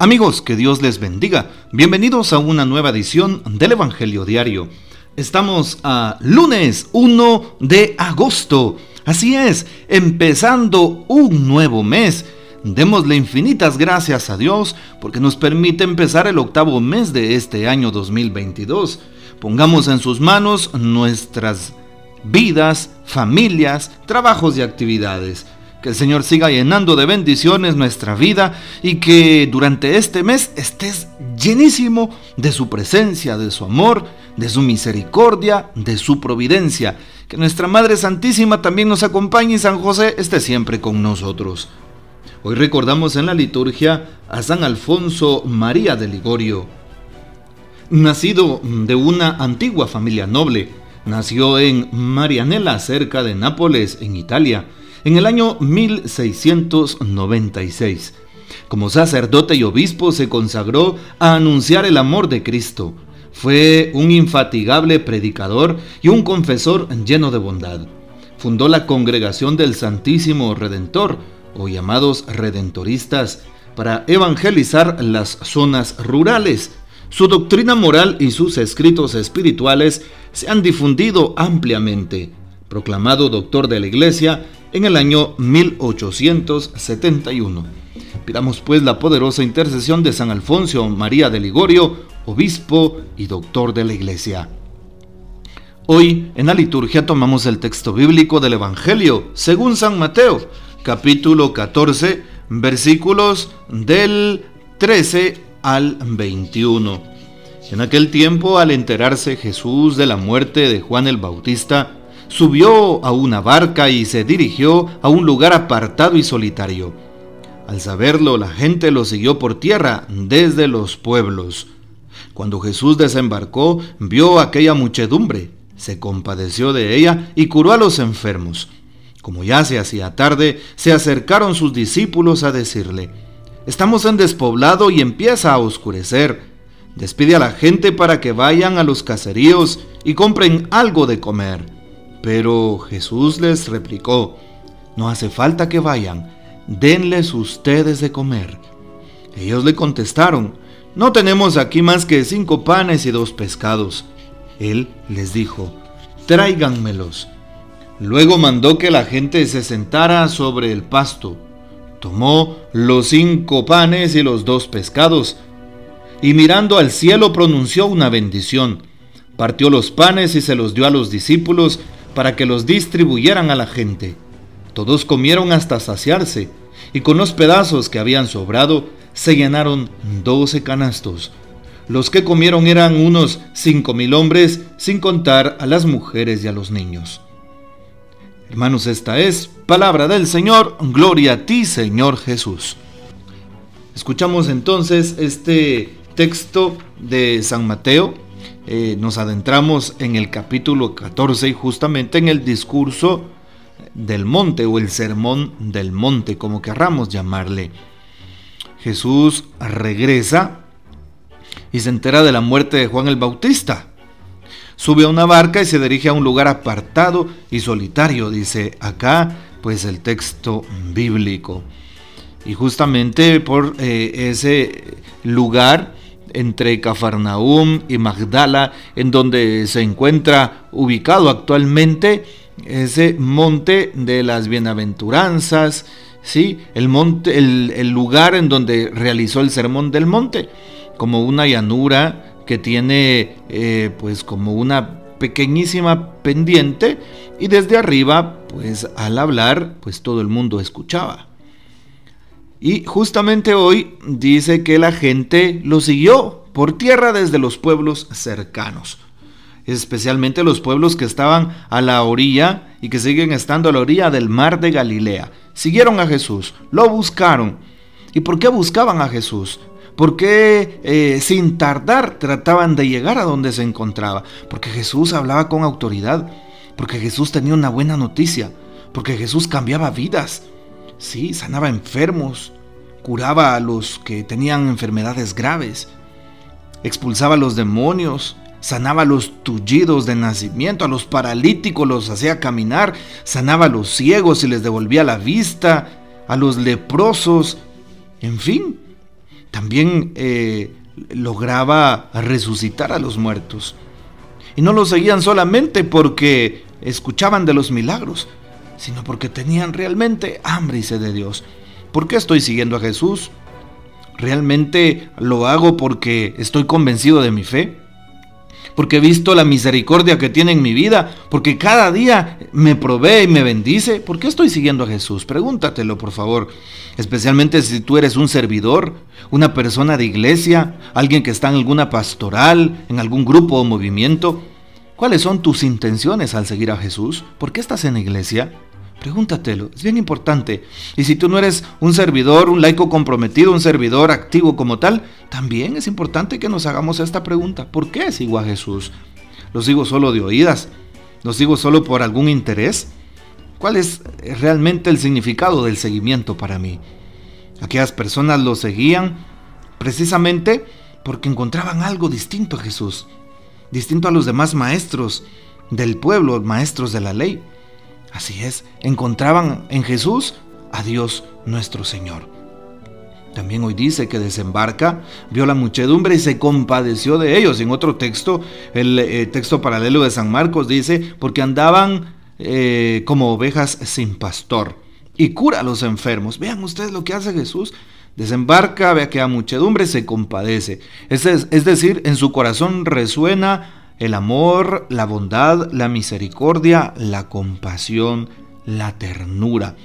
Amigos, que Dios les bendiga. Bienvenidos a una nueva edición del Evangelio Diario. Estamos a lunes 1 de agosto. Así es, empezando un nuevo mes. Démosle infinitas gracias a Dios porque nos permite empezar el octavo mes de este año 2022. Pongamos en sus manos nuestras vidas, familias, trabajos y actividades. Que el Señor siga llenando de bendiciones nuestra vida y que durante este mes estés llenísimo de su presencia, de su amor, de su misericordia, de su providencia. Que nuestra Madre Santísima también nos acompañe y San José esté siempre con nosotros. Hoy recordamos en la liturgia a San Alfonso María de Ligorio. Nacido de una antigua familia noble, nació en Marianela, cerca de Nápoles, en Italia en el año 1696. Como sacerdote y obispo se consagró a anunciar el amor de Cristo. Fue un infatigable predicador y un confesor lleno de bondad. Fundó la Congregación del Santísimo Redentor, o llamados redentoristas, para evangelizar las zonas rurales. Su doctrina moral y sus escritos espirituales se han difundido ampliamente. Proclamado doctor de la Iglesia, en el año 1871. Pidamos pues la poderosa intercesión de San Alfonso María de Ligorio, obispo y doctor de la Iglesia. Hoy en la liturgia tomamos el texto bíblico del Evangelio según San Mateo, capítulo 14, versículos del 13 al 21. En aquel tiempo, al enterarse Jesús de la muerte de Juan el Bautista, subió a una barca y se dirigió a un lugar apartado y solitario. Al saberlo, la gente lo siguió por tierra desde los pueblos. Cuando Jesús desembarcó, vio aquella muchedumbre, se compadeció de ella y curó a los enfermos. Como ya se hacía tarde, se acercaron sus discípulos a decirle, Estamos en despoblado y empieza a oscurecer. Despide a la gente para que vayan a los caseríos y compren algo de comer. Pero Jesús les replicó, no hace falta que vayan, denles ustedes de comer. Ellos le contestaron, no tenemos aquí más que cinco panes y dos pescados. Él les dijo, tráiganmelos. Luego mandó que la gente se sentara sobre el pasto. Tomó los cinco panes y los dos pescados, y mirando al cielo pronunció una bendición. Partió los panes y se los dio a los discípulos, para que los distribuyeran a la gente. Todos comieron hasta saciarse, y con los pedazos que habían sobrado se llenaron doce canastos. Los que comieron eran unos cinco mil hombres, sin contar a las mujeres y a los niños. Hermanos, esta es palabra del Señor, gloria a ti, Señor Jesús. Escuchamos entonces este texto de San Mateo, eh, nos adentramos en el capítulo 14 y justamente en el discurso del monte o el sermón del monte, como querramos llamarle. Jesús regresa y se entera de la muerte de Juan el Bautista. Sube a una barca y se dirige a un lugar apartado y solitario, dice acá pues el texto bíblico. Y justamente por eh, ese lugar entre Cafarnaum y Magdala, en donde se encuentra ubicado actualmente ese monte de las bienaventuranzas, ¿sí? el, monte, el, lugar en donde realizó el sermón del monte, como una llanura que tiene eh, pues como una pequeñísima pendiente y desde arriba pues al hablar pues todo el mundo escuchaba. Y justamente hoy dice que la gente lo siguió por tierra desde los pueblos cercanos, especialmente los pueblos que estaban a la orilla y que siguen estando a la orilla del mar de Galilea. Siguieron a Jesús, lo buscaron. ¿Y por qué buscaban a Jesús? ¿Por qué eh, sin tardar trataban de llegar a donde se encontraba? Porque Jesús hablaba con autoridad, porque Jesús tenía una buena noticia, porque Jesús cambiaba vidas. Sí, sanaba enfermos, curaba a los que tenían enfermedades graves, expulsaba a los demonios, sanaba a los tullidos de nacimiento, a los paralíticos los hacía caminar, sanaba a los ciegos y les devolvía la vista, a los leprosos, en fin, también eh, lograba resucitar a los muertos. Y no lo seguían solamente porque escuchaban de los milagros, sino porque tenían realmente hambre y sed de Dios. ¿Por qué estoy siguiendo a Jesús? ¿Realmente lo hago porque estoy convencido de mi fe? porque he visto la misericordia que tiene en mi vida, porque cada día me provee y me bendice. ¿Por qué estoy siguiendo a Jesús? Pregúntatelo, por favor. Especialmente si tú eres un servidor, una persona de iglesia, alguien que está en alguna pastoral, en algún grupo o movimiento. ¿Cuáles son tus intenciones al seguir a Jesús? ¿Por qué estás en la iglesia? Pregúntatelo, es bien importante. Y si tú no eres un servidor, un laico comprometido, un servidor activo como tal, también es importante que nos hagamos esta pregunta. ¿Por qué sigo a Jesús? ¿Lo sigo solo de oídas? ¿Lo sigo solo por algún interés? ¿Cuál es realmente el significado del seguimiento para mí? Aquellas personas lo seguían precisamente porque encontraban algo distinto a Jesús, distinto a los demás maestros del pueblo, maestros de la ley. Así es, encontraban en Jesús a Dios nuestro Señor. También hoy dice que desembarca, vio la muchedumbre y se compadeció de ellos. En otro texto, el eh, texto paralelo de San Marcos dice, porque andaban eh, como ovejas sin pastor y cura a los enfermos. Vean ustedes lo que hace Jesús. Desembarca, ve que a muchedumbre se compadece. Es decir, en su corazón resuena el amor, la bondad, la misericordia, la compasión, la ternura.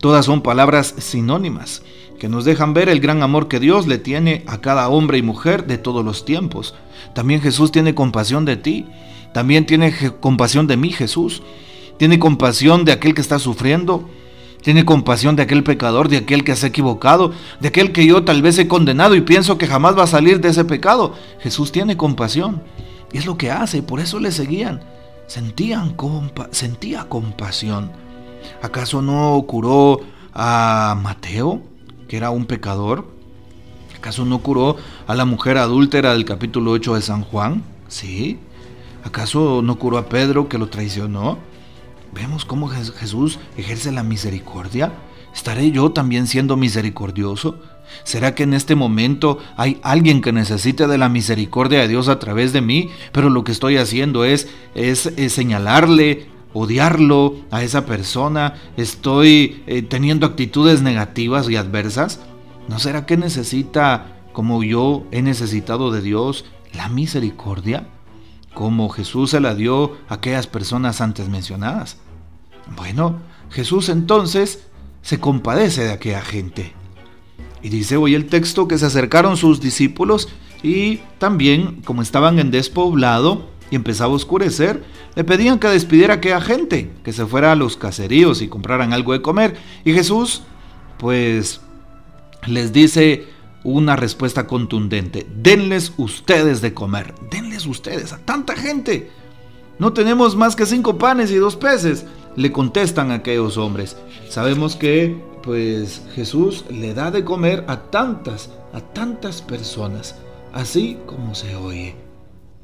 Todas son palabras sinónimas que nos dejan ver el gran amor que Dios le tiene a cada hombre y mujer de todos los tiempos. También Jesús tiene compasión de ti. También tiene compasión de mí Jesús. Tiene compasión de aquel que está sufriendo. Tiene compasión de aquel pecador, de aquel que se ha equivocado, de aquel que yo tal vez he condenado y pienso que jamás va a salir de ese pecado. Jesús tiene compasión. Y es lo que hace, por eso le seguían. Sentían sentía compasión. ¿Acaso no curó a Mateo, que era un pecador? ¿Acaso no curó a la mujer adúltera del capítulo 8 de San Juan? Sí. ¿Acaso no curó a Pedro que lo traicionó? Vemos cómo Jesús ejerce la misericordia. ¿Estaré yo también siendo misericordioso? ¿Será que en este momento hay alguien que necesite de la misericordia de Dios a través de mí? Pero lo que estoy haciendo es, señalarle, odiarlo a esa persona. Estoy eh, teniendo actitudes negativas y adversas. ¿No será que necesita, como yo he necesitado de Dios, la misericordia? Como Jesús se la dio a aquellas personas antes mencionadas. Bueno, Jesús entonces se compadece de aquella gente. Y dice hoy el texto que se acercaron sus discípulos y también, como estaban en despoblado y empezaba a oscurecer, le pedían que despidiera a aquella gente, que se fuera a los caseríos y compraran algo de comer. Y Jesús, pues, les dice una respuesta contundente, denles ustedes de comer, denles ustedes a tanta gente. No tenemos más que cinco panes y dos peces, le contestan aquellos hombres. Sabemos que pues Jesús le da de comer a tantas, a tantas personas, así como se oye.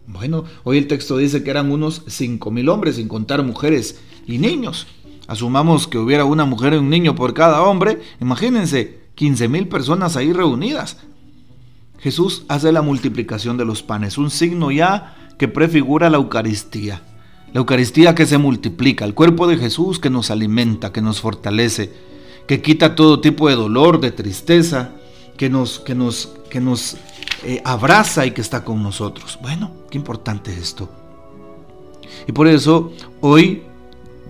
Bueno, hoy el texto dice que eran unos cinco mil hombres, sin contar mujeres y niños. Asumamos que hubiera una mujer y un niño por cada hombre. Imagínense, 15 mil personas ahí reunidas. Jesús hace la multiplicación de los panes, un signo ya que prefigura la Eucaristía. La Eucaristía que se multiplica, el cuerpo de Jesús que nos alimenta, que nos fortalece, que quita todo tipo de dolor, de tristeza, que nos, que nos, que nos eh, abraza y que está con nosotros. Bueno, qué importante es esto. Y por eso hoy,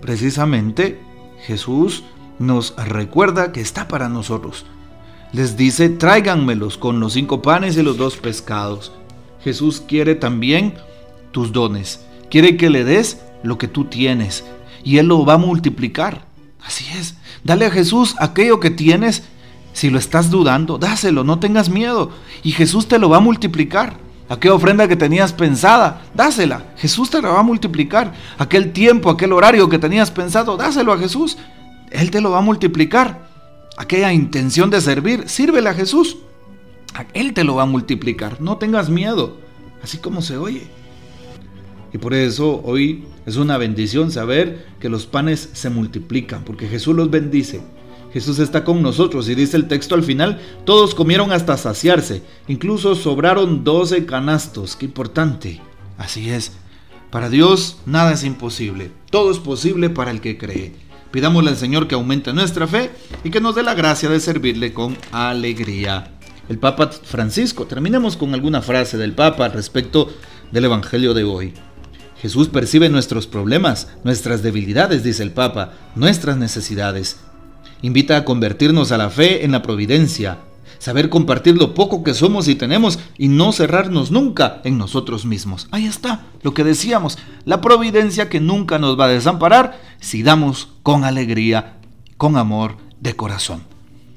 precisamente, Jesús nos recuerda que está para nosotros. Les dice, tráiganmelos con los cinco panes y los dos pescados. Jesús quiere también tus dones. Quiere que le des lo que tú tienes. Y Él lo va a multiplicar. Así es. Dale a Jesús aquello que tienes. Si lo estás dudando, dáselo, no tengas miedo. Y Jesús te lo va a multiplicar. Aquella ofrenda que tenías pensada, dásela. Jesús te la va a multiplicar. Aquel tiempo, aquel horario que tenías pensado, dáselo a Jesús. Él te lo va a multiplicar. Aquella intención de servir, sírvele a Jesús. Él te lo va a multiplicar. No tengas miedo. Así como se oye. Y por eso hoy es una bendición saber que los panes se multiplican, porque Jesús los bendice. Jesús está con nosotros y dice el texto al final, todos comieron hasta saciarse, incluso sobraron 12 canastos, qué importante. Así es, para Dios nada es imposible, todo es posible para el que cree. Pidámosle al Señor que aumente nuestra fe y que nos dé la gracia de servirle con alegría. El Papa Francisco, terminemos con alguna frase del Papa respecto del Evangelio de hoy. Jesús percibe nuestros problemas, nuestras debilidades, dice el Papa, nuestras necesidades. Invita a convertirnos a la fe en la providencia, saber compartir lo poco que somos y tenemos y no cerrarnos nunca en nosotros mismos. Ahí está lo que decíamos, la providencia que nunca nos va a desamparar si damos con alegría, con amor de corazón.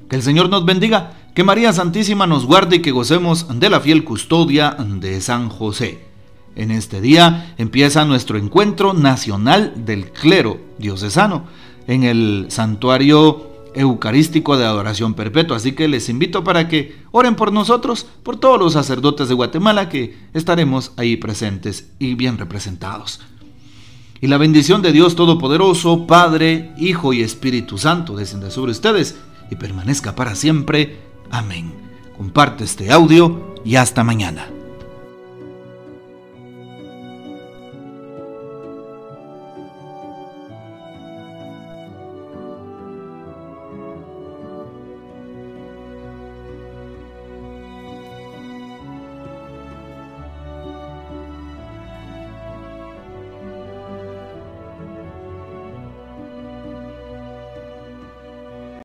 Que el Señor nos bendiga, que María Santísima nos guarde y que gocemos de la fiel custodia de San José. En este día empieza nuestro encuentro nacional del clero diocesano en el santuario eucarístico de adoración perpetua. Así que les invito para que oren por nosotros, por todos los sacerdotes de Guatemala que estaremos ahí presentes y bien representados. Y la bendición de Dios Todopoderoso, Padre, Hijo y Espíritu Santo descienda sobre ustedes y permanezca para siempre. Amén. Comparte este audio y hasta mañana.